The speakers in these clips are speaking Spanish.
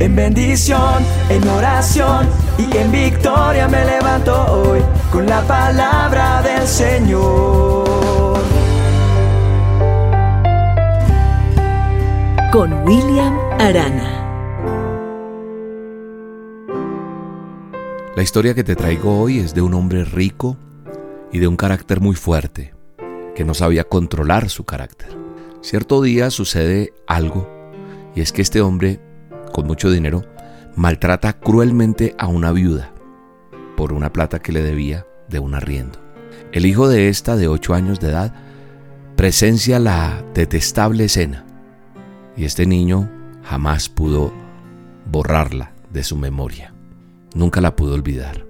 En bendición, en oración y en victoria me levanto hoy con la palabra del Señor. Con William Arana. La historia que te traigo hoy es de un hombre rico y de un carácter muy fuerte, que no sabía controlar su carácter. Cierto día sucede algo, y es que este hombre con mucho dinero, maltrata cruelmente a una viuda por una plata que le debía de un arriendo. El hijo de esta, de ocho años de edad, presencia la detestable escena y este niño jamás pudo borrarla de su memoria. Nunca la pudo olvidar.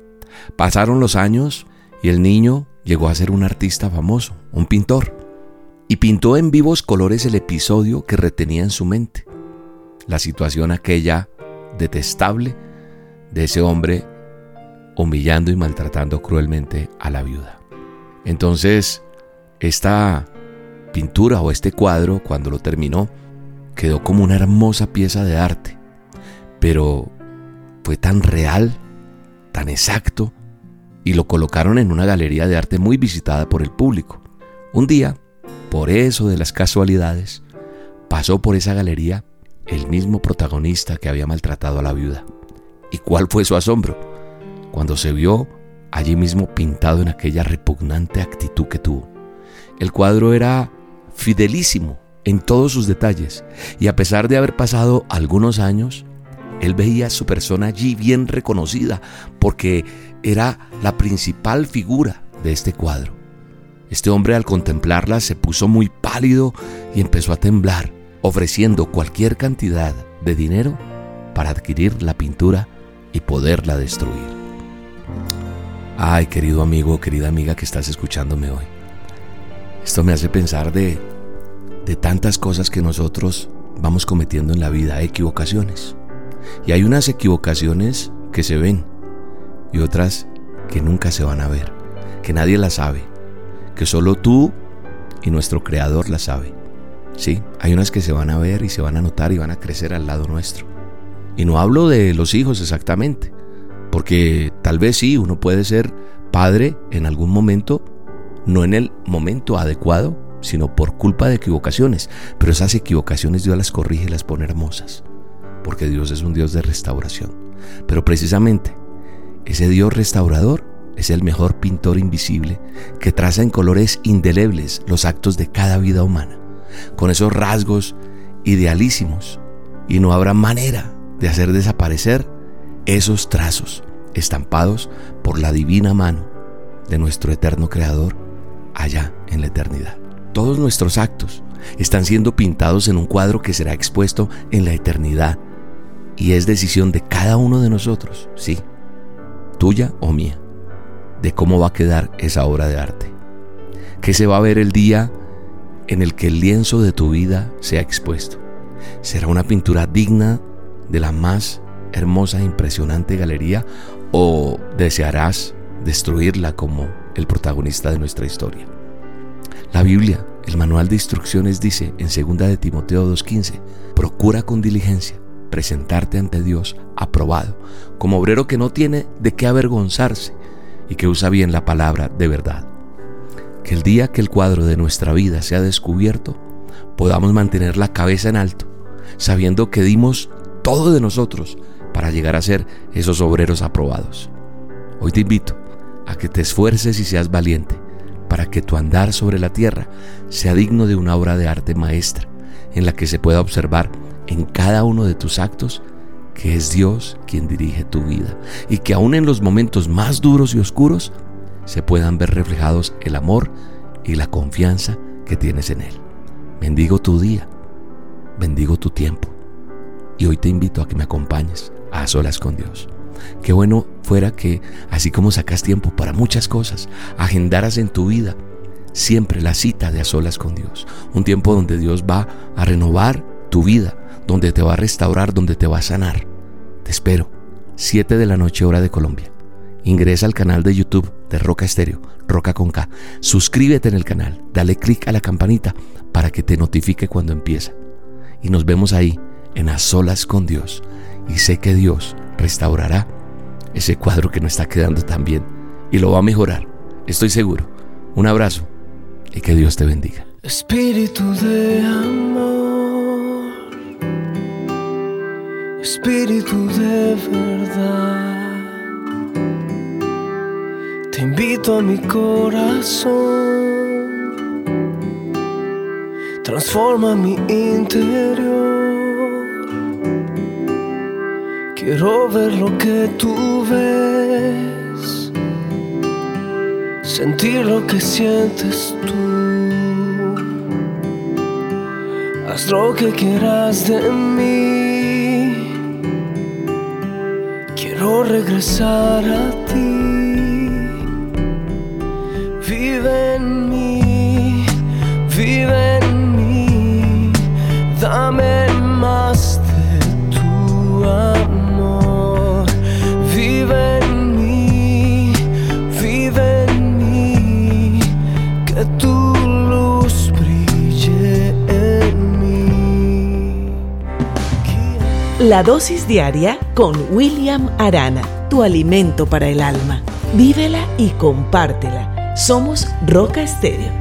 Pasaron los años y el niño llegó a ser un artista famoso, un pintor, y pintó en vivos colores el episodio que retenía en su mente la situación aquella detestable de ese hombre humillando y maltratando cruelmente a la viuda. Entonces, esta pintura o este cuadro, cuando lo terminó, quedó como una hermosa pieza de arte, pero fue tan real, tan exacto, y lo colocaron en una galería de arte muy visitada por el público. Un día, por eso de las casualidades, pasó por esa galería el mismo protagonista que había maltratado a la viuda. ¿Y cuál fue su asombro? Cuando se vio allí mismo pintado en aquella repugnante actitud que tuvo. El cuadro era fidelísimo en todos sus detalles y a pesar de haber pasado algunos años, él veía a su persona allí bien reconocida porque era la principal figura de este cuadro. Este hombre al contemplarla se puso muy pálido y empezó a temblar ofreciendo cualquier cantidad de dinero para adquirir la pintura y poderla destruir. Ay, querido amigo, querida amiga que estás escuchándome hoy. Esto me hace pensar de, de tantas cosas que nosotros vamos cometiendo en la vida, equivocaciones. Y hay unas equivocaciones que se ven y otras que nunca se van a ver, que nadie las sabe, que solo tú y nuestro Creador las sabe. Sí, hay unas que se van a ver y se van a notar y van a crecer al lado nuestro. Y no hablo de los hijos exactamente, porque tal vez sí, uno puede ser padre en algún momento, no en el momento adecuado, sino por culpa de equivocaciones. Pero esas equivocaciones Dios las corrige y las pone hermosas, porque Dios es un Dios de restauración. Pero precisamente, ese Dios restaurador es el mejor pintor invisible que traza en colores indelebles los actos de cada vida humana con esos rasgos idealísimos y no habrá manera de hacer desaparecer esos trazos estampados por la divina mano de nuestro eterno Creador allá en la eternidad. Todos nuestros actos están siendo pintados en un cuadro que será expuesto en la eternidad y es decisión de cada uno de nosotros, sí, tuya o mía, de cómo va a quedar esa obra de arte. Que se va a ver el día en el que el lienzo de tu vida sea expuesto. Será una pintura digna de la más hermosa e impresionante galería o desearás destruirla como el protagonista de nuestra historia. La Biblia, el manual de instrucciones dice en 2 de Timoteo 2:15, procura con diligencia presentarte ante Dios aprobado, como obrero que no tiene de qué avergonzarse y que usa bien la palabra de verdad que el día que el cuadro de nuestra vida sea descubierto, podamos mantener la cabeza en alto, sabiendo que dimos todo de nosotros para llegar a ser esos obreros aprobados. Hoy te invito a que te esfuerces y seas valiente para que tu andar sobre la tierra sea digno de una obra de arte maestra en la que se pueda observar en cada uno de tus actos que es Dios quien dirige tu vida y que aún en los momentos más duros y oscuros se puedan ver reflejados el amor y la confianza que tienes en Él. Bendigo tu día, bendigo tu tiempo y hoy te invito a que me acompañes a solas con Dios. Qué bueno fuera que, así como sacas tiempo para muchas cosas, agendaras en tu vida siempre la cita de a solas con Dios. Un tiempo donde Dios va a renovar tu vida, donde te va a restaurar, donde te va a sanar. Te espero, 7 de la noche hora de Colombia. Ingresa al canal de YouTube de Roca Estéreo, Roca con K. Suscríbete en el canal, dale click a la campanita para que te notifique cuando empieza. Y nos vemos ahí, en A Solas con Dios. y sé que Dios restaurará ese cuadro que no está quedando tan bien y lo va a mejorar. Estoy seguro. Un abrazo y que Dios te bendiga. Espíritu de amor, Espíritu de verdad, te invito a mi corazón transforma mi interior. Quiero ver lo que tú ves, sentir lo que sientes tú. Haz lo que quieras de mí. Quiero regresar a ti. Vive en mí, vive Dame más de tu amor. Vive en mí, vive en mí. Que tu luz brille en mí. La dosis diaria con William Arana, tu alimento para el alma. Vívela y compártela. Somos Roca Estéreo